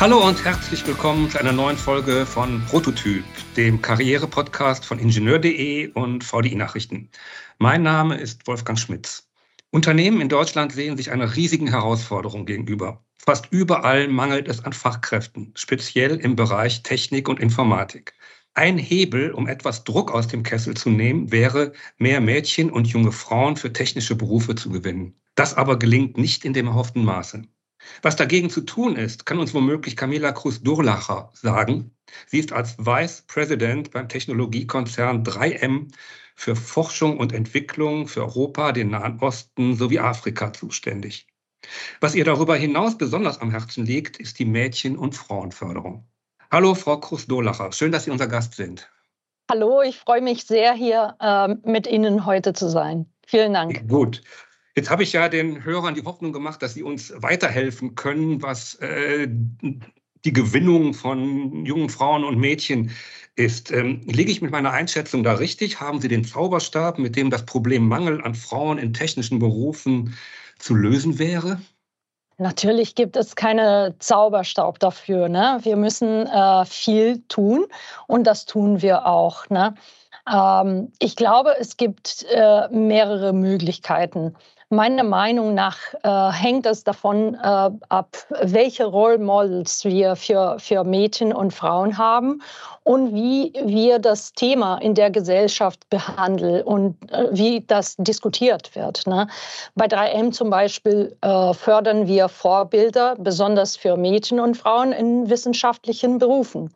Hallo und herzlich willkommen zu einer neuen Folge von Prototyp, dem Karriere-Podcast von Ingenieur.de und VDI Nachrichten. Mein Name ist Wolfgang Schmitz. Unternehmen in Deutschland sehen sich einer riesigen Herausforderung gegenüber. Fast überall mangelt es an Fachkräften, speziell im Bereich Technik und Informatik. Ein Hebel, um etwas Druck aus dem Kessel zu nehmen, wäre, mehr Mädchen und junge Frauen für technische Berufe zu gewinnen. Das aber gelingt nicht in dem erhofften Maße. Was dagegen zu tun ist, kann uns womöglich Camilla Cruz-Durlacher sagen. Sie ist als Vice President beim Technologiekonzern 3M für Forschung und Entwicklung für Europa, den Nahen Osten sowie Afrika zuständig. Was ihr darüber hinaus besonders am Herzen liegt, ist die Mädchen- und Frauenförderung. Hallo, Frau Cruz-Durlacher. Schön, dass Sie unser Gast sind. Hallo, ich freue mich sehr, hier äh, mit Ihnen heute zu sein. Vielen Dank. Gut. Jetzt habe ich ja den Hörern die Hoffnung gemacht, dass sie uns weiterhelfen können, was äh, die Gewinnung von jungen Frauen und Mädchen ist. Ähm, liege ich mit meiner Einschätzung da richtig? Haben Sie den Zauberstab, mit dem das Problem Mangel an Frauen in technischen Berufen zu lösen wäre? Natürlich gibt es keine Zauberstaub dafür. Ne? Wir müssen äh, viel tun und das tun wir auch. Ne? Ähm, ich glaube, es gibt äh, mehrere Möglichkeiten. Meiner Meinung nach äh, hängt es davon äh, ab, welche Role Models wir für, für Mädchen und Frauen haben und wie wir das Thema in der Gesellschaft behandeln und äh, wie das diskutiert wird. Ne? Bei 3M zum Beispiel äh, fördern wir Vorbilder, besonders für Mädchen und Frauen in wissenschaftlichen Berufen.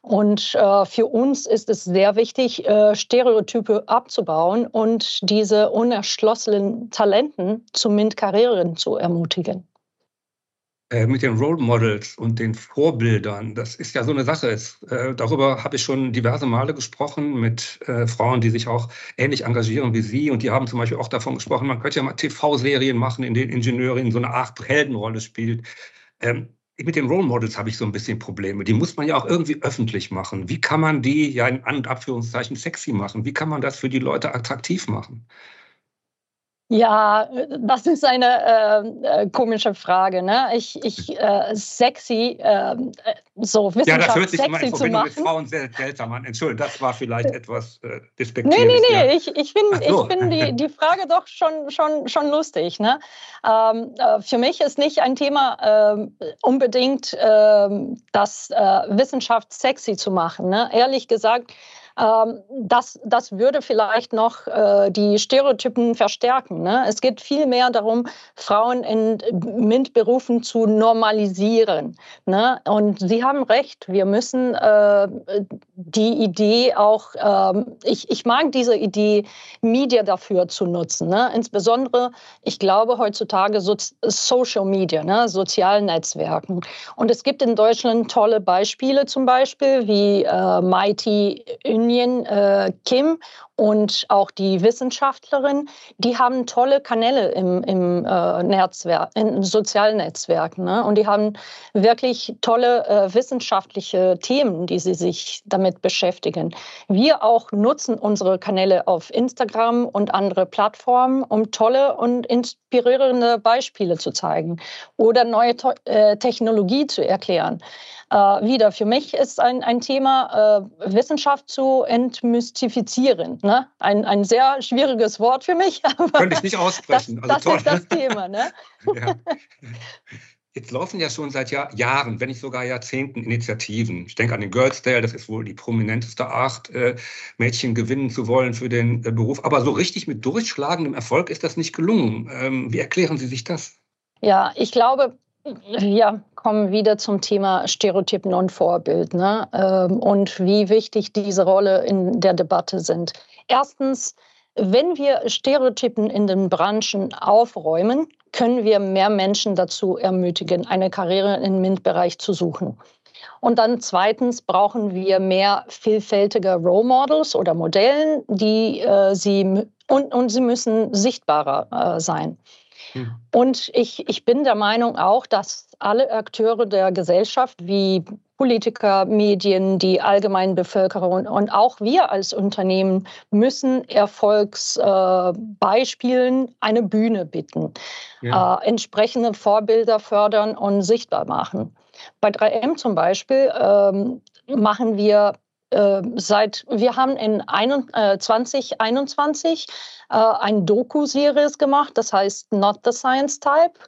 Und äh, für uns ist es sehr wichtig, äh, Stereotype abzubauen und diese unerschlossenen Talenten zu MINT-Karrieren zu ermutigen. Äh, mit den Role Models und den Vorbildern, das ist ja so eine Sache. Es, äh, darüber habe ich schon diverse Male gesprochen mit äh, Frauen, die sich auch ähnlich engagieren wie Sie. Und die haben zum Beispiel auch davon gesprochen, man könnte ja mal TV-Serien machen, in denen Ingenieurin so eine Art Heldenrolle spielt. Ähm, mit den Role Models habe ich so ein bisschen Probleme. Die muss man ja auch irgendwie öffentlich machen. Wie kann man die ja in An- und Abführungszeichen sexy machen? Wie kann man das für die Leute attraktiv machen? Ja, das ist eine äh, äh, komische Frage. Ne? Ich, ich äh, sexy, äh, so Wissenschaft ja, das hört sich sexy in Verbindung mit Frauen sehr seltsam an. Entschuldigung, das war vielleicht etwas äh, despektierlich. Nee, nee, nee, ja. ich, ich finde so. find die, die Frage doch schon, schon, schon lustig. Ne? Ähm, äh, für mich ist nicht ein Thema ähm, unbedingt ähm, das äh, Wissenschaft sexy zu machen. Ne? Ehrlich gesagt, ähm, das, das würde vielleicht noch äh, die Stereotypen verstärken. Ne? Es geht vielmehr darum, Frauen in MINT-Berufen zu normalisieren. Ne? Und Sie haben recht, wir müssen äh, die Idee auch, äh, ich, ich mag diese Idee, Media dafür zu nutzen. Ne? Insbesondere, ich glaube heutzutage so Social Media, ne? sozialen Netzwerken. Und es gibt in Deutschland tolle Beispiele, zum Beispiel wie äh, Mighty Union äh, Kim und auch die Wissenschaftlerin, die haben tolle Kanäle im, im äh, Netzwerk, in sozialen Netzwerken. Ne? Und die haben wirklich tolle äh, wissenschaftliche Themen, die sie sich damit beschäftigen. Wir auch nutzen unsere Kanäle auf Instagram und andere Plattformen, um tolle und inspirierende Beispiele zu zeigen oder neue äh, Technologie zu erklären. Äh, wieder, für mich ist ein, ein Thema, äh, Wissenschaft zu entmystifizieren. Ne? Ein, ein sehr schwieriges Wort für mich. Könnte ich nicht aussprechen. Das, also das ist das Thema. Ne? ja. Jetzt laufen ja schon seit Jahr, Jahren, wenn nicht sogar Jahrzehnten Initiativen. Ich denke an den Girls Day, das ist wohl die prominenteste Art, äh, Mädchen gewinnen zu wollen für den äh, Beruf. Aber so richtig mit durchschlagendem Erfolg ist das nicht gelungen. Ähm, wie erklären Sie sich das? Ja, ich glaube, wir kommen wieder zum Thema Stereotypen und Vorbild ne? Ähm, und wie wichtig diese Rolle in der Debatte sind. Erstens, wenn wir Stereotypen in den Branchen aufräumen, können wir mehr Menschen dazu ermutigen, eine Karriere im MINT-Bereich zu suchen. Und dann zweitens brauchen wir mehr vielfältige Role Models oder Modellen, die äh, sie und, und sie müssen sichtbarer äh, sein. Hm. Und ich, ich bin der Meinung auch, dass alle Akteure der Gesellschaft wie Politiker, Medien, die allgemeine Bevölkerung und auch wir als Unternehmen müssen Erfolgsbeispielen äh, eine Bühne bieten, ja. äh, entsprechende Vorbilder fördern und sichtbar machen. Bei 3M zum Beispiel ähm, machen wir äh, seit, wir haben in 2021 äh, ein Doku-Series gemacht, das heißt Not the Science Type.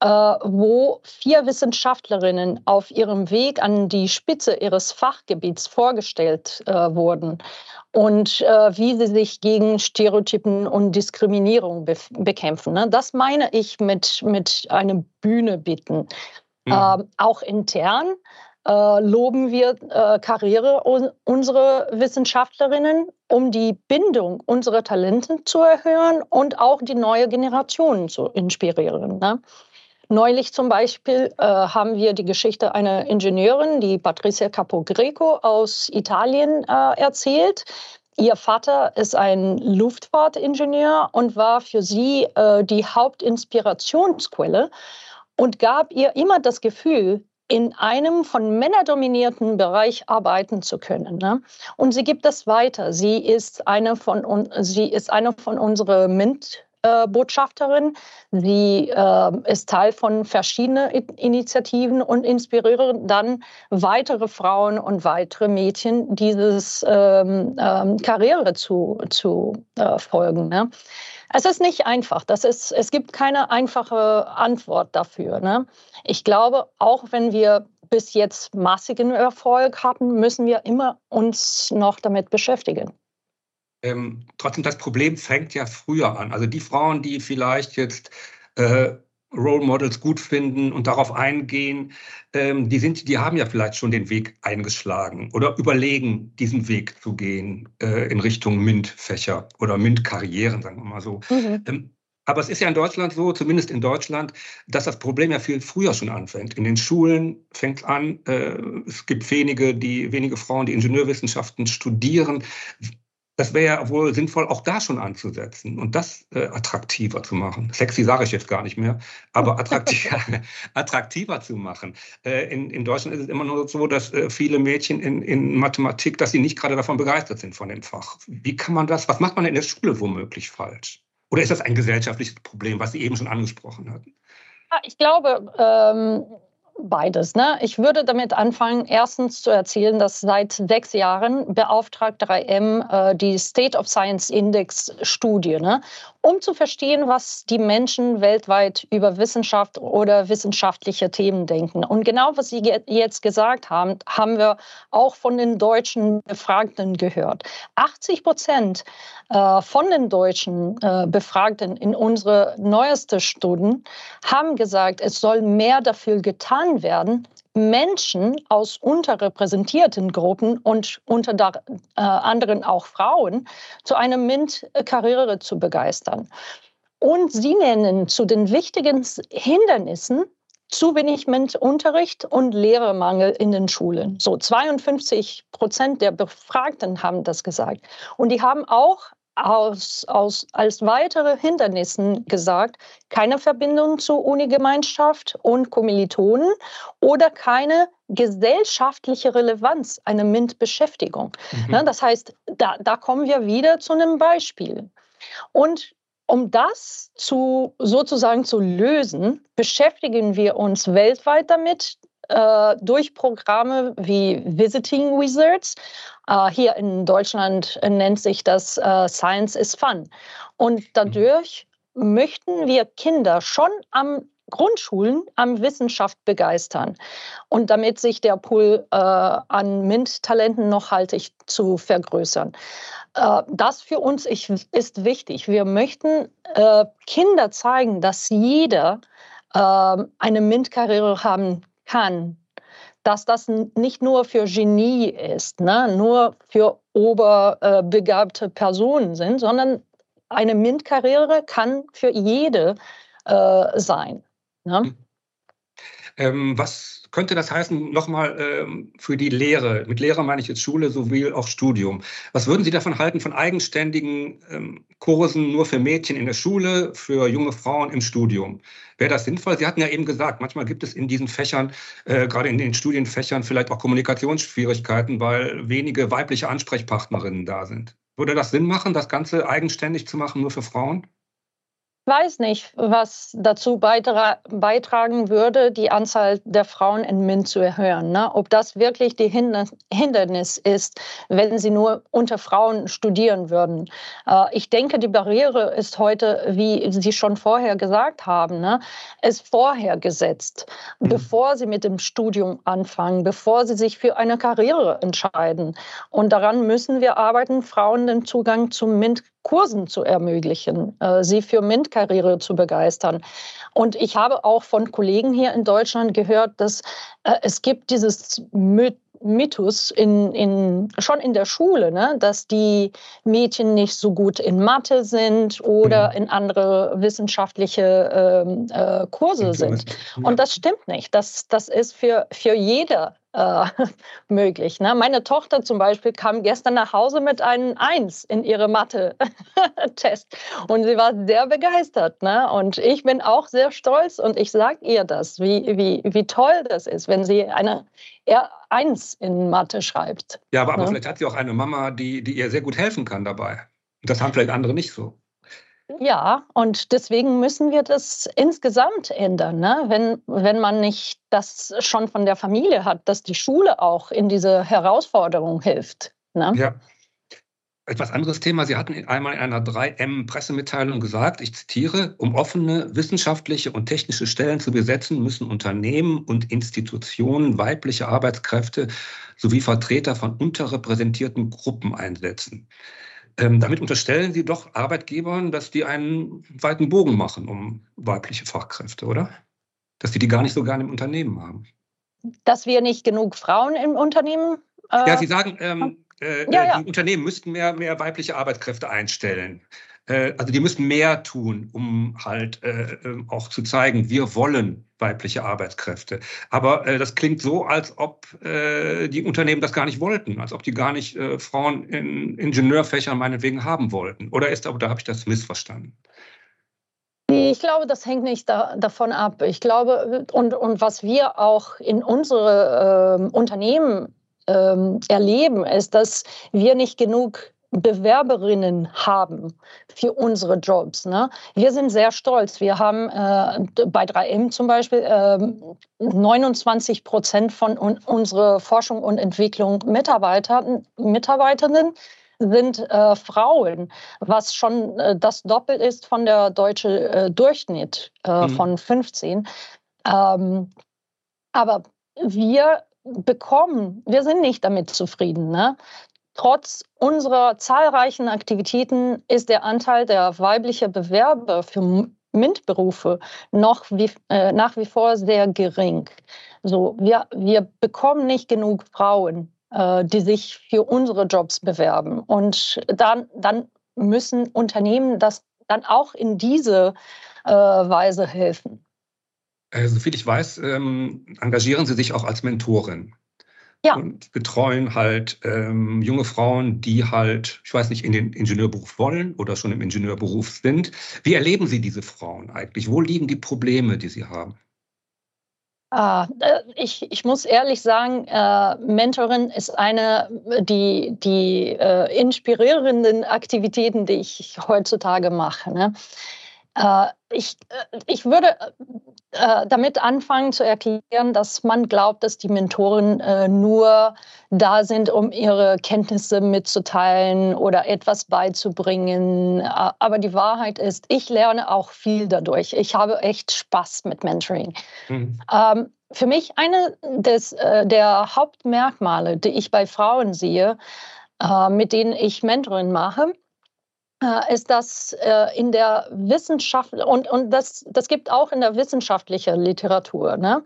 Äh, wo vier Wissenschaftlerinnen auf ihrem Weg an die Spitze ihres Fachgebiets vorgestellt äh, wurden und äh, wie sie sich gegen Stereotypen und Diskriminierung be bekämpfen. Ne? Das meine ich mit, mit einer Bühne bieten. Mhm. auch intern äh, loben wir äh, Karriere unserer Wissenschaftlerinnen, um die Bindung unserer Talente zu erhöhen und auch die neue Generation zu inspirieren. Ne? Neulich zum Beispiel äh, haben wir die Geschichte einer Ingenieurin, die Patricia Capogreco aus Italien, äh, erzählt. Ihr Vater ist ein Luftfahrtingenieur und war für sie äh, die Hauptinspirationsquelle und gab ihr immer das Gefühl, in einem von Männern dominierten Bereich arbeiten zu können. Ne? Und sie gibt das weiter. Sie ist eine von, sie ist eine von unseren MINT Botschafterin. Sie äh, ist Teil von verschiedenen Initiativen und inspiriert dann weitere Frauen und weitere Mädchen, dieses ähm, ähm, Karriere zu, zu äh, folgen. Ne? Es ist nicht einfach. Das ist, es gibt keine einfache Antwort dafür. Ne? Ich glaube, auch wenn wir bis jetzt massigen Erfolg hatten, müssen wir immer uns noch damit beschäftigen. Ähm, trotzdem, das Problem fängt ja früher an. Also die Frauen, die vielleicht jetzt äh, Role Models gut finden und darauf eingehen, ähm, die, sind, die haben ja vielleicht schon den Weg eingeschlagen oder überlegen, diesen Weg zu gehen äh, in Richtung MINT-Fächer oder MINT-Karrieren, sagen wir mal so. Mhm. Ähm, aber es ist ja in Deutschland so, zumindest in Deutschland, dass das Problem ja viel früher schon anfängt. In den Schulen fängt es an, äh, es gibt wenige, die, wenige Frauen, die Ingenieurwissenschaften studieren das wäre ja wohl sinnvoll, auch da schon anzusetzen und das äh, attraktiver zu machen. Sexy sage ich jetzt gar nicht mehr, aber attraktiver, attraktiver zu machen. Äh, in, in Deutschland ist es immer nur so, dass äh, viele Mädchen in, in Mathematik, dass sie nicht gerade davon begeistert sind von dem Fach. Wie kann man das, was macht man in der Schule womöglich falsch? Oder ist das ein gesellschaftliches Problem, was Sie eben schon angesprochen hatten? Ich glaube, ähm Beides. Ne? Ich würde damit anfangen, erstens zu erzählen, dass seit sechs Jahren beauftragt 3M äh, die State of Science Index Studie, ne? Um zu verstehen, was die Menschen weltweit über Wissenschaft oder wissenschaftliche Themen denken. Und genau was Sie jetzt gesagt haben, haben wir auch von den deutschen Befragten gehört. 80 Prozent äh, von den deutschen äh, Befragten in unsere neueste Studien haben gesagt, es soll mehr dafür getan werden, Menschen aus unterrepräsentierten Gruppen und unter äh, anderem auch Frauen zu einer MINT-Karriere zu begeistern. Und sie nennen zu den wichtigen Hindernissen zu wenig MINT-Unterricht und Lehrermangel in den Schulen. So 52 Prozent der Befragten haben das gesagt. Und die haben auch aus, aus, als weitere Hindernissen gesagt, keine Verbindung zur Unigemeinschaft und Kommilitonen oder keine gesellschaftliche Relevanz einer MINT-Beschäftigung. Mhm. Ne, das heißt, da, da kommen wir wieder zu einem Beispiel. Und um das zu, sozusagen zu lösen, beschäftigen wir uns weltweit damit, äh, durch Programme wie Visiting Wizards. Äh, hier in Deutschland nennt sich das äh, Science is Fun. Und dadurch möchten wir Kinder schon am Grundschulen am Wissenschaft begeistern und damit sich der Pool äh, an MINT-Talenten nachhaltig zu vergrößern. Äh, das für uns ist wichtig. Wir möchten äh, Kinder zeigen, dass jeder eine MINT-Karriere haben kann, dass das nicht nur für Genie ist, ne? nur für oberbegabte Personen sind, sondern eine MINT-Karriere kann für jede äh, sein. Ne? Ähm, was könnte das heißen, nochmal ähm, für die Lehre? Mit Lehre meine ich jetzt Schule sowie auch Studium. Was würden Sie davon halten, von eigenständigen ähm, Kursen nur für Mädchen in der Schule, für junge Frauen im Studium? Wäre das sinnvoll? Sie hatten ja eben gesagt, manchmal gibt es in diesen Fächern, äh, gerade in den Studienfächern, vielleicht auch Kommunikationsschwierigkeiten, weil wenige weibliche Ansprechpartnerinnen da sind. Würde das Sinn machen, das Ganze eigenständig zu machen, nur für Frauen? Weiß nicht, was dazu beitra beitragen würde, die Anzahl der Frauen in MINT zu erhöhen. Ne? Ob das wirklich die Hindernis ist, wenn sie nur unter Frauen studieren würden. Äh, ich denke, die Barriere ist heute, wie Sie schon vorher gesagt haben, ne, ist vorher gesetzt, mhm. bevor sie mit dem Studium anfangen, bevor sie sich für eine Karriere entscheiden. Und daran müssen wir arbeiten, Frauen den Zugang zum MINT Kursen zu ermöglichen, äh, sie für MINT-Karriere zu begeistern. Und ich habe auch von Kollegen hier in Deutschland gehört, dass äh, es gibt dieses Mythos in, in, schon in der Schule, ne, dass die Mädchen nicht so gut in Mathe sind oder mhm. in andere wissenschaftliche ähm, äh, Kurse sind. Und das stimmt nicht. Das, das ist für, für jede äh, möglich. Ne? Meine Tochter zum Beispiel kam gestern nach Hause mit einem Eins in ihre Mathe-Test und sie war sehr begeistert. Ne? Und ich bin auch sehr stolz und ich sage ihr das, wie, wie, wie toll das ist, wenn sie eine R1 in Mathe schreibt. Ja, aber, aber ne? vielleicht hat sie auch eine Mama, die, die ihr sehr gut helfen kann dabei. Das haben vielleicht andere nicht so. Ja, und deswegen müssen wir das insgesamt ändern. Ne? Wenn, wenn man nicht das schon von der Familie hat, dass die Schule auch in diese Herausforderung hilft. Ne? Ja. Etwas anderes Thema. Sie hatten einmal in einer 3M-Pressemitteilung gesagt, ich zitiere, um offene wissenschaftliche und technische Stellen zu besetzen, müssen Unternehmen und Institutionen weibliche Arbeitskräfte sowie Vertreter von unterrepräsentierten Gruppen einsetzen. Ähm, damit unterstellen Sie doch Arbeitgebern, dass die einen weiten Bogen machen um weibliche Fachkräfte, oder? Dass die die gar nicht so gerne im Unternehmen haben. Dass wir nicht genug Frauen im Unternehmen. Äh, ja, Sie sagen, ähm, äh, ja, ja. die Unternehmen müssten mehr, mehr weibliche Arbeitskräfte einstellen. Äh, also die müssen mehr tun, um halt äh, ähm, auch zu zeigen, wir wollen weibliche Arbeitskräfte. Aber äh, das klingt so, als ob äh, die Unternehmen das gar nicht wollten, als ob die gar nicht äh, Frauen in Ingenieurfächern meinetwegen haben wollten. Oder ist aber, da habe ich das missverstanden? Ich glaube, das hängt nicht da, davon ab. Ich glaube, und, und was wir auch in unsere äh, Unternehmen ähm, erleben, ist, dass wir nicht genug Bewerberinnen haben für unsere Jobs. Ne? Wir sind sehr stolz. Wir haben äh, bei 3M zum Beispiel äh, 29 Prozent von un unserer Forschung und Entwicklung Mitarbeiter, Mitarbeiterinnen sind äh, Frauen, was schon äh, das Doppel ist von der deutschen äh, Durchschnitt äh, mhm. von 15. Ähm, aber wir bekommen, wir sind nicht damit zufrieden. Ne? Trotz unserer zahlreichen Aktivitäten ist der Anteil der weiblichen Bewerber für MINT-Berufe noch wie, äh, nach wie vor sehr gering. So, wir, wir bekommen nicht genug Frauen, äh, die sich für unsere Jobs bewerben. Und dann, dann müssen Unternehmen das dann auch in diese äh, Weise helfen. Äh, soviel ich weiß, ähm, engagieren Sie sich auch als Mentorin. Ja. Und betreuen halt ähm, junge Frauen, die halt, ich weiß nicht, in den Ingenieurberuf wollen oder schon im Ingenieurberuf sind. Wie erleben Sie diese Frauen eigentlich? Wo liegen die Probleme, die sie haben? Ah, äh, ich, ich muss ehrlich sagen, äh, Mentorin ist eine die, die äh, inspirierenden Aktivitäten, die ich heutzutage mache. Ne? Äh, ich, äh, ich würde äh, damit anfangen zu erklären, dass man glaubt, dass die Mentoren nur da sind, um ihre Kenntnisse mitzuteilen oder etwas beizubringen. Aber die Wahrheit ist, ich lerne auch viel dadurch. Ich habe echt Spaß mit Mentoring. Mhm. Ähm, für mich eine des, der Hauptmerkmale, die ich bei Frauen sehe, mit denen ich Mentoring mache, ist das äh, in der Wissenschaft und, und das, das gibt auch in der wissenschaftlichen Literatur, ne?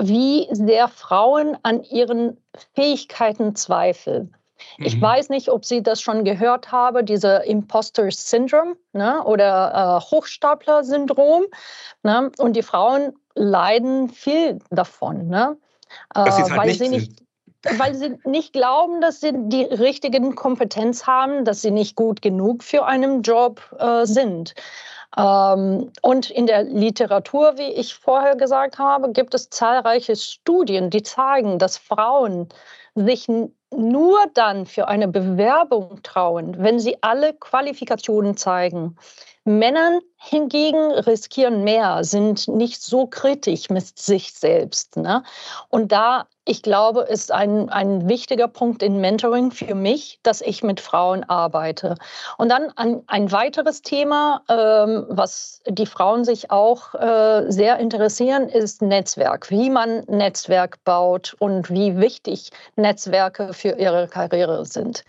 wie sehr Frauen an ihren Fähigkeiten zweifeln. Mhm. Ich weiß nicht, ob Sie das schon gehört haben, diese Imposter Syndrome ne? oder äh, Hochstapler-Syndrom. Ne? Und die Frauen leiden viel davon, ne? Äh, halt weil sie nicht weil sie nicht glauben, dass sie die richtigen Kompetenz haben, dass sie nicht gut genug für einen Job äh, sind. Ähm, und in der Literatur, wie ich vorher gesagt habe, gibt es zahlreiche Studien, die zeigen, dass Frauen sich nur dann für eine Bewerbung trauen, wenn sie alle Qualifikationen zeigen. Männern hingegen riskieren mehr, sind nicht so kritisch mit sich selbst. Ne? Und da, ich glaube, ist ein, ein wichtiger Punkt in Mentoring für mich, dass ich mit Frauen arbeite. Und dann ein, ein weiteres Thema, ähm, was die Frauen sich auch äh, sehr interessieren, ist Netzwerk. Wie man Netzwerk baut und wie wichtig Netzwerke für ihre Karriere sind.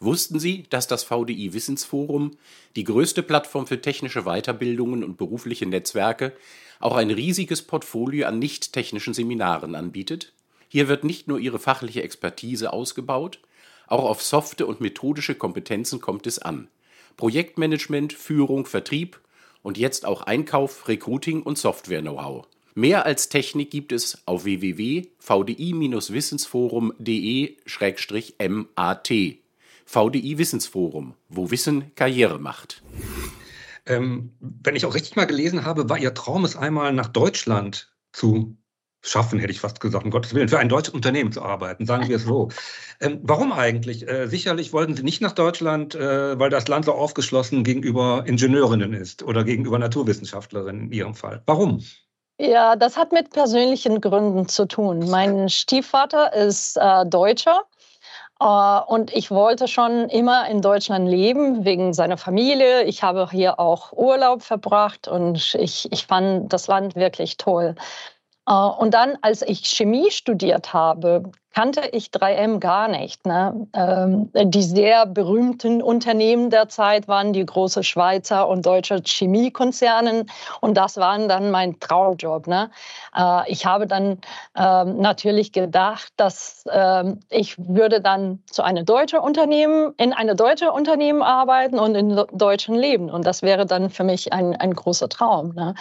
Wussten Sie, dass das VDI Wissensforum, die größte Plattform für technische Weiterbildungen und berufliche Netzwerke, auch ein riesiges Portfolio an nicht-technischen Seminaren anbietet? Hier wird nicht nur Ihre fachliche Expertise ausgebaut, auch auf softe und methodische Kompetenzen kommt es an. Projektmanagement, Führung, Vertrieb und jetzt auch Einkauf, Recruiting und Software-Know-how. Mehr als Technik gibt es auf www.vdi-wissensforum.de-mat. VDI Wissensforum, wo Wissen Karriere macht. Ähm, wenn ich auch richtig mal gelesen habe, war Ihr Traum es einmal nach Deutschland zu schaffen, hätte ich fast gesagt, um Gottes Willen, für ein deutsches Unternehmen zu arbeiten, sagen wir es so. Ähm, warum eigentlich? Äh, sicherlich wollten Sie nicht nach Deutschland, äh, weil das Land so aufgeschlossen gegenüber Ingenieurinnen ist oder gegenüber Naturwissenschaftlerinnen in Ihrem Fall. Warum? Ja, das hat mit persönlichen Gründen zu tun. Mein Stiefvater ist äh, Deutscher und ich wollte schon immer in Deutschland leben, wegen seiner Familie. Ich habe hier auch Urlaub verbracht und ich, ich fand das Land wirklich toll. Uh, und dann, als ich Chemie studiert habe, kannte ich 3M gar nicht. Ne? Ähm, die sehr berühmten Unternehmen der Zeit waren die großen Schweizer und deutsche Chemiekonzerne und das waren dann mein Traumjob. Ne? Äh, ich habe dann ähm, natürlich gedacht, dass ähm, ich würde dann zu einem deutschen Unternehmen, in einem deutschen Unternehmen arbeiten und in deutschen leben und das wäre dann für mich ein, ein großer Traum. Ne?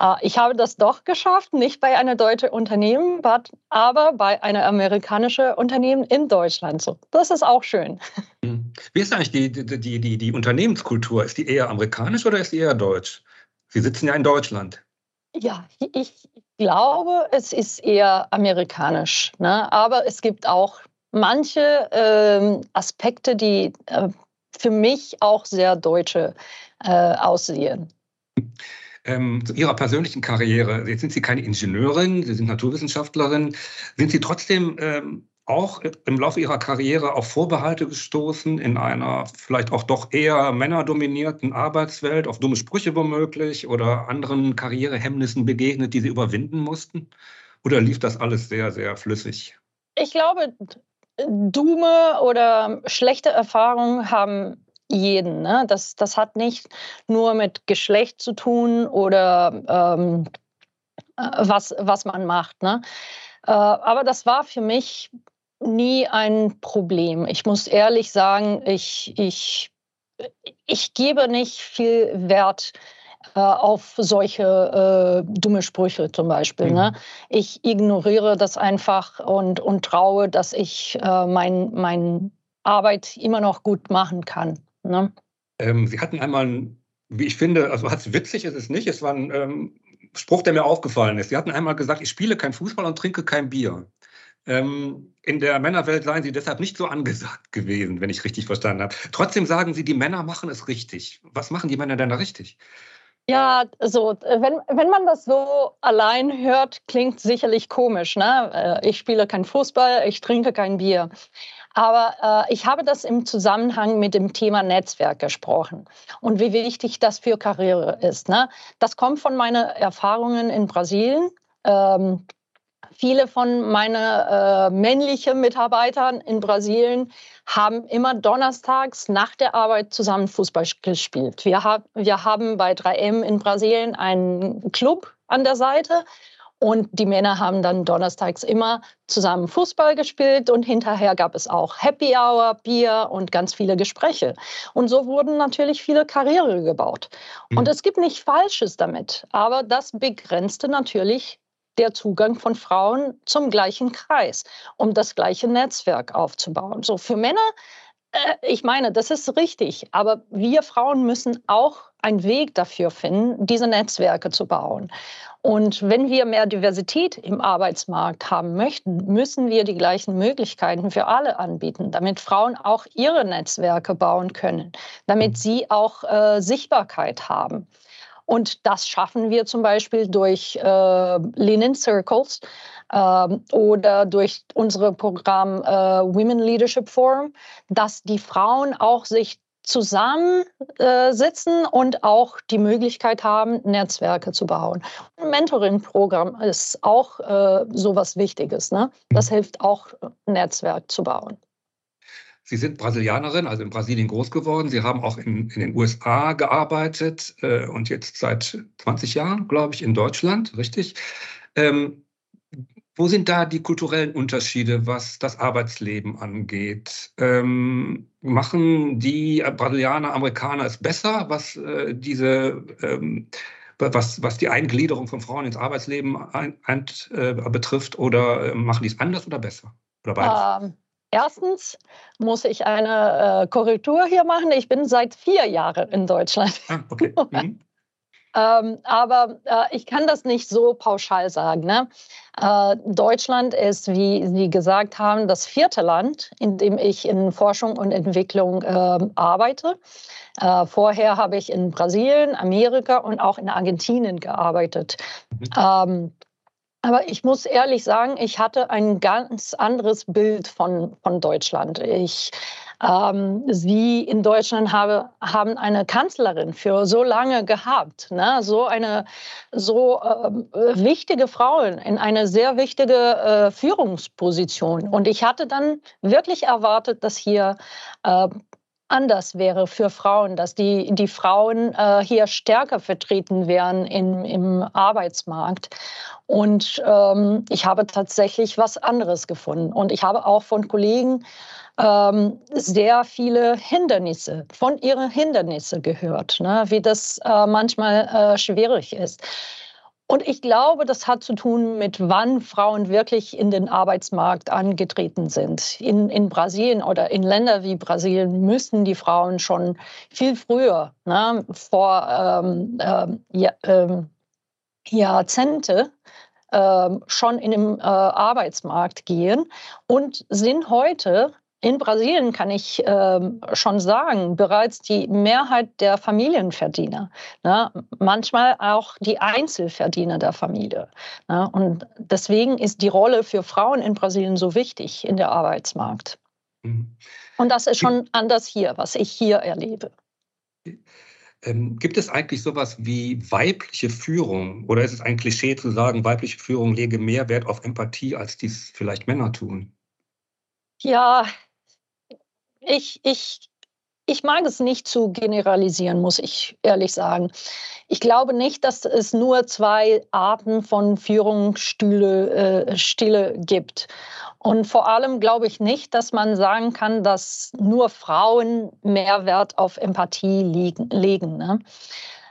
Äh, ich habe das doch geschafft, nicht bei einem deutschen Unternehmen, aber bei einer amerikanischen amerikanische Unternehmen in Deutschland. So, das ist auch schön. Hm. Wie ist eigentlich die, die, die, die Unternehmenskultur? Ist die eher amerikanisch oder ist die eher deutsch? Sie sitzen ja in Deutschland. Ja, ich glaube, es ist eher amerikanisch. Ne? Aber es gibt auch manche ähm, Aspekte, die äh, für mich auch sehr deutsche äh, aussehen. Ähm, zu Ihrer persönlichen Karriere. Jetzt sind Sie keine Ingenieurin, Sie sind Naturwissenschaftlerin. Sind Sie trotzdem ähm, auch im Laufe Ihrer Karriere auf Vorbehalte gestoßen in einer vielleicht auch doch eher männerdominierten Arbeitswelt, auf dumme Sprüche womöglich oder anderen Karrierehemmnissen begegnet, die Sie überwinden mussten? Oder lief das alles sehr, sehr flüssig? Ich glaube, dumme oder schlechte Erfahrungen haben jeden. Ne? Das, das hat nicht nur mit Geschlecht zu tun oder ähm, äh, was, was man macht. Ne? Äh, aber das war für mich nie ein Problem. Ich muss ehrlich sagen, ich, ich, ich gebe nicht viel Wert äh, auf solche äh, dumme Sprüche zum Beispiel. Ne? Mhm. Ne? Ich ignoriere das einfach und, und traue, dass ich äh, meine mein Arbeit immer noch gut machen kann. Ne? Ähm, Sie hatten einmal, wie ich finde, also hat es witzig ist es nicht, es war ein ähm, Spruch, der mir aufgefallen ist. Sie hatten einmal gesagt, ich spiele kein Fußball und trinke kein Bier. Ähm, in der Männerwelt seien Sie deshalb nicht so angesagt gewesen, wenn ich richtig verstanden habe. Trotzdem sagen Sie, die Männer machen es richtig. Was machen die Männer denn da richtig? Ja, so, wenn, wenn man das so allein hört, klingt sicherlich komisch. Ne? Äh, ich spiele kein Fußball, ich trinke kein Bier. Aber äh, ich habe das im Zusammenhang mit dem Thema Netzwerk gesprochen und wie wichtig das für Karriere ist. Ne? Das kommt von meinen Erfahrungen in Brasilien. Ähm, viele von meinen äh, männlichen Mitarbeitern in Brasilien haben immer donnerstags nach der Arbeit zusammen Fußball gespielt. Wir, hab, wir haben bei 3M in Brasilien einen Club an der Seite Und die Männer haben dann donnerstags immer zusammen Fußball gespielt und hinterher gab es auch Happy Hour, Bier und ganz viele Gespräche. Und so wurden natürlich viele Karriere gebaut. Mhm. Und es gibt nicht Falsches damit, aber das begrenzte natürlich der Zugang von Frauen zum gleichen Kreis, um das gleiche Netzwerk aufzubauen. So für Männer äh, ich meine, das ist richtig, aber wir Frauen müssen auch einen Weg dafür finden, diese Netzwerke zu bauen. Und wenn wir mehr Diversität im Arbeitsmarkt haben möchten, müssen wir die gleichen Möglichkeiten für alle anbieten, damit Frauen auch ihre Netzwerke bauen können, damit sie auch äh, Sichtbarkeit haben. Und das schaffen wir zum Beispiel durch äh, Lean-In Circles äh, oder durch unser Programm äh, Women Leadership Forum, dass die Frauen auch sich zusammensitzen äh, und auch die Möglichkeit haben, Netzwerke zu bauen. Ein Mentoring-Programm ist auch äh, so was Wichtiges. Ne? Das mhm. hilft auch, ein Netzwerk zu bauen. Sie sind Brasilianerin, also in Brasilien groß geworden. Sie haben auch in, in den USA gearbeitet äh, und jetzt seit 20 Jahren, glaube ich, in Deutschland, richtig? Ähm, wo sind da die kulturellen Unterschiede, was das Arbeitsleben angeht? Ähm, machen die Brasilianer, Amerikaner es besser, was äh, diese ähm, was, was die Eingliederung von Frauen ins Arbeitsleben ein, ein, äh, betrifft, oder äh, machen die es anders oder besser? Oder beides? Ähm, Erstens muss ich eine äh, Korrektur hier machen. Ich bin seit vier Jahren in Deutschland. Ah, okay. Mhm. Ähm, aber äh, ich kann das nicht so pauschal sagen. Ne? Äh, Deutschland ist, wie Sie gesagt haben, das vierte Land, in dem ich in Forschung und Entwicklung ähm, arbeite. Äh, vorher habe ich in Brasilien, Amerika und auch in Argentinien gearbeitet. Mhm. Ähm, aber ich muss ehrlich sagen, ich hatte ein ganz anderes Bild von, von Deutschland. Ich, ähm, Sie in Deutschland habe, haben eine Kanzlerin für so lange gehabt, ne? so eine so äh, wichtige Frau in eine sehr wichtige äh, Führungsposition. Und ich hatte dann wirklich erwartet, dass hier äh, anders wäre für Frauen, dass die, die Frauen äh, hier stärker vertreten wären in, im Arbeitsmarkt. Und ähm, ich habe tatsächlich was anderes gefunden. Und ich habe auch von Kollegen ähm, sehr viele Hindernisse, von ihren Hindernisse gehört, ne? wie das äh, manchmal äh, schwierig ist. Und ich glaube, das hat zu tun mit, wann Frauen wirklich in den Arbeitsmarkt angetreten sind. In, in Brasilien oder in Ländern wie Brasilien müssen die Frauen schon viel früher, ne, vor ähm, ähm, ja, ähm, Jahrzehnte, ähm, schon in den äh, Arbeitsmarkt gehen und sind heute in Brasilien kann ich äh, schon sagen, bereits die Mehrheit der Familienverdiener, ne? manchmal auch die Einzelverdiener der Familie. Ne? Und deswegen ist die Rolle für Frauen in Brasilien so wichtig in der Arbeitsmarkt. Mhm. Und das ist schon anders hier, was ich hier erlebe. Ähm, gibt es eigentlich sowas wie weibliche Führung oder ist es ein Klischee zu sagen, weibliche Führung lege mehr Wert auf Empathie, als dies vielleicht Männer tun? Ja, ich, ich, ich mag es nicht zu generalisieren, muss ich ehrlich sagen. Ich glaube nicht, dass es nur zwei Arten von Führungsstile äh, gibt. Und vor allem glaube ich nicht, dass man sagen kann, dass nur Frauen mehr Wert auf Empathie liegen, legen. Ne?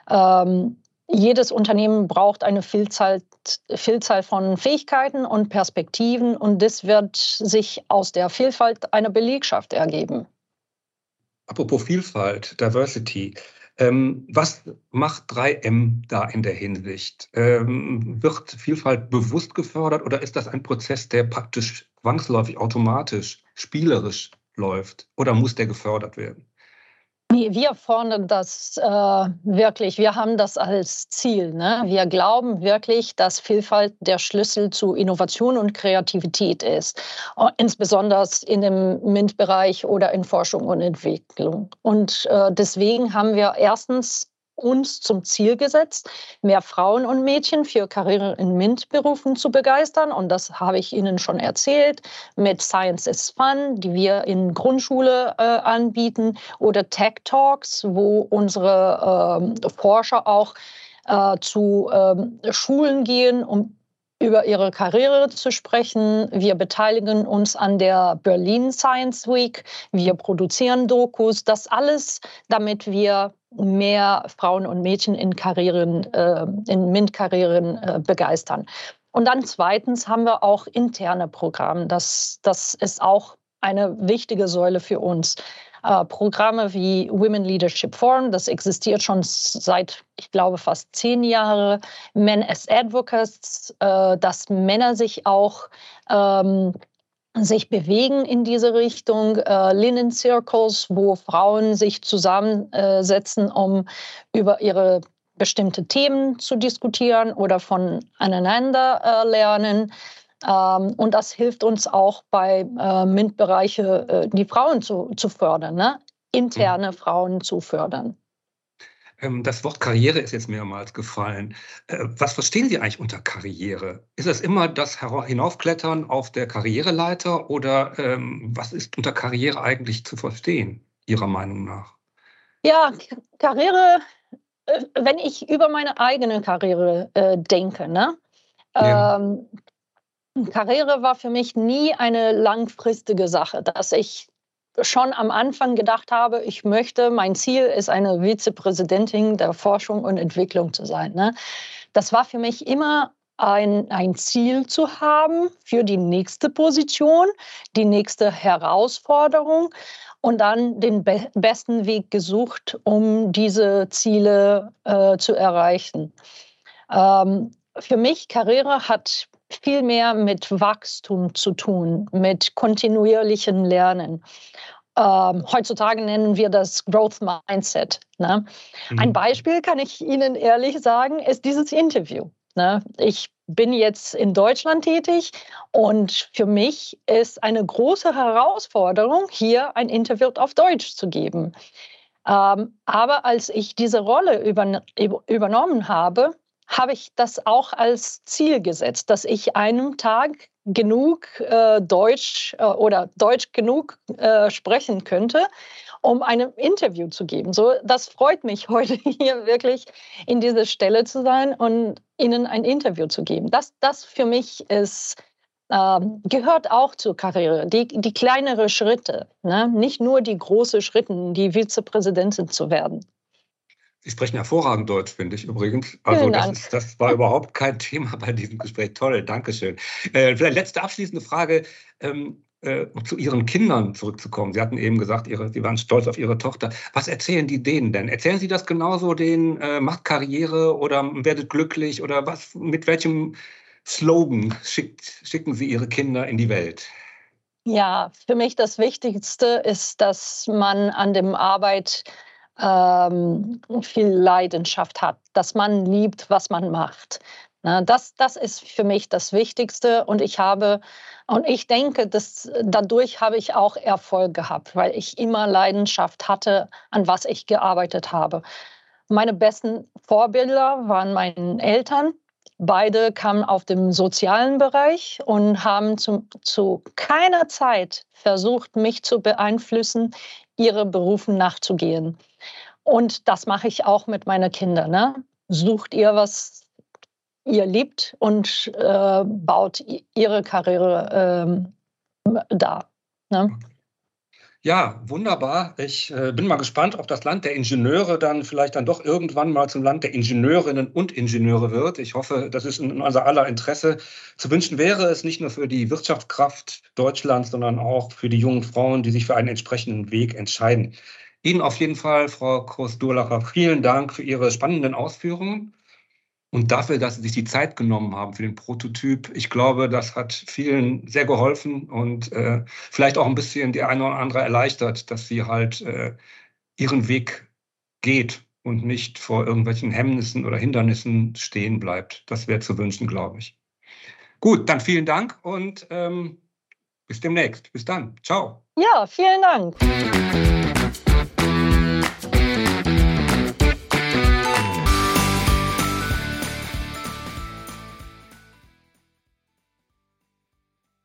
Ähm, jedes Unternehmen braucht eine Vielzahl, Vielzahl von Fähigkeiten und Perspektiven und das wird sich aus der Vielfalt einer Belegschaft ergeben. Apropos Vielfalt, Diversity. Ähm, was macht 3M da in der Hinsicht? Ähm, wird Vielfalt bewusst gefördert oder ist das ein Prozess, der praktisch zwangsläufig, automatisch, spielerisch läuft? Oder muss der gefördert werden? Wir fordern das äh, wirklich. Wir haben das als Ziel. Ne? Wir glauben wirklich, dass Vielfalt der Schlüssel zu Innovation und Kreativität ist, insbesondere in dem MINT-Bereich oder in Forschung und Entwicklung. Und äh, deswegen haben wir erstens uns zum Ziel gesetzt, mehr Frauen und Mädchen für Karriere in MINT-Berufen zu begeistern. Und das habe ich Ihnen schon erzählt mit Science is Fun, die wir in Grundschule äh, anbieten, oder Tech Talks, wo unsere äh, Forscher auch äh, zu ähm, Schulen gehen, um über ihre Karriere zu sprechen. Wir beteiligen uns an der Berlin Science Week. Wir produzieren Dokus. Das alles, damit wir mehr Frauen und Mädchen in Karrieren, äh, in MINT-Karrieren äh, begeistern. Und dann zweitens haben wir auch interne Programme. Das, das ist auch eine wichtige Säule für uns. Äh, Programme wie Women Leadership Forum, das existiert schon seit, ich glaube, fast zehn Jahren. Men as Advocates, äh, dass Männer sich auch ähm, sich bewegen in diese Richtung, äh, Linen Circles, wo Frauen sich zusammensetzen, um über ihre bestimmte Themen zu diskutieren oder voneinander äh, lernen. Ähm, und das hilft uns auch bei äh, MINT-Bereiche, äh, die Frauen zu, zu fördern, ne? interne mhm. Frauen zu fördern. Ähm, das Wort Karriere ist jetzt mehrmals gefallen. Äh, was verstehen Sie eigentlich unter Karriere? Ist das immer das Hinaufklettern auf der Karriereleiter oder ähm, was ist unter Karriere eigentlich zu verstehen, Ihrer Meinung nach? Ja, Karriere, äh, wenn ich über meine eigene Karriere äh, denke, ne? Ja. Ähm, Karriere war für mich nie eine langfristige Sache, dass ich schon am Anfang gedacht habe, ich möchte, mein Ziel ist, eine Vizepräsidentin der Forschung und Entwicklung zu sein. Ne? Das war für mich immer ein, ein Ziel zu haben für die nächste Position, die nächste Herausforderung und dann den be besten Weg gesucht, um diese Ziele äh, zu erreichen. Ähm, für mich Karriere hat viel mehr mit Wachstum zu tun, mit kontinuierlichem Lernen. Ähm, heutzutage nennen wir das Growth Mindset. Ne? Mhm. Ein Beispiel kann ich Ihnen ehrlich sagen, ist dieses Interview. Ne? Ich bin jetzt in Deutschland tätig und für mich ist eine große Herausforderung, hier ein Interview auf Deutsch zu geben. Ähm, aber als ich diese Rolle über, übernommen habe, habe ich das auch als Ziel gesetzt, dass ich einem Tag genug äh, Deutsch äh, oder Deutsch genug äh, sprechen könnte, um ein Interview zu geben. So, das freut mich heute hier wirklich in dieser Stelle zu sein und Ihnen ein Interview zu geben. Das, das für mich ist ähm, gehört auch zur Karriere, die, die kleinere Schritte, ne? nicht nur die großen Schritte, die Vizepräsidentin zu werden. Sie sprechen hervorragend Deutsch, finde ich übrigens. Also das, ist, das, war überhaupt kein Thema bei diesem Gespräch. Toll, Dankeschön. Äh, vielleicht letzte abschließende Frage, ähm, äh, um zu Ihren Kindern zurückzukommen. Sie hatten eben gesagt, ihre, Sie waren stolz auf Ihre Tochter. Was erzählen die denen denn? Erzählen Sie das genauso denen, äh, macht Karriere oder werdet glücklich oder was? Mit welchem Slogan schickt, schicken Sie Ihre Kinder in die Welt? Ja, für mich das Wichtigste ist, dass man an dem Arbeit ähm, viel Leidenschaft hat, dass man liebt, was man macht. Na, das, das ist für mich das Wichtigste und ich habe und ich denke, dass dadurch habe ich auch Erfolg gehabt, weil ich immer Leidenschaft hatte, an was ich gearbeitet habe. Meine besten Vorbilder waren meine Eltern. Beide kamen auf dem sozialen Bereich und haben zu, zu keiner Zeit versucht, mich zu beeinflussen, ihre Berufen nachzugehen. Und das mache ich auch mit meinen Kindern. Ne? Sucht ihr, was ihr liebt und äh, baut ihre Karriere äh, da. Ne? Ja, wunderbar. Ich äh, bin mal gespannt, ob das Land der Ingenieure dann vielleicht dann doch irgendwann mal zum Land der Ingenieurinnen und Ingenieure wird. Ich hoffe, das ist in unser aller Interesse. Zu wünschen wäre es nicht nur für die Wirtschaftskraft Deutschlands, sondern auch für die jungen Frauen, die sich für einen entsprechenden Weg entscheiden. Ihnen auf jeden Fall, Frau Kurs-Durlacher, vielen Dank für Ihre spannenden Ausführungen und dafür, dass Sie sich die Zeit genommen haben für den Prototyp. Ich glaube, das hat vielen sehr geholfen und äh, vielleicht auch ein bisschen die eine oder andere erleichtert, dass sie halt äh, ihren Weg geht und nicht vor irgendwelchen Hemmnissen oder Hindernissen stehen bleibt. Das wäre zu wünschen, glaube ich. Gut, dann vielen Dank und ähm, bis demnächst. Bis dann. Ciao. Ja, vielen Dank.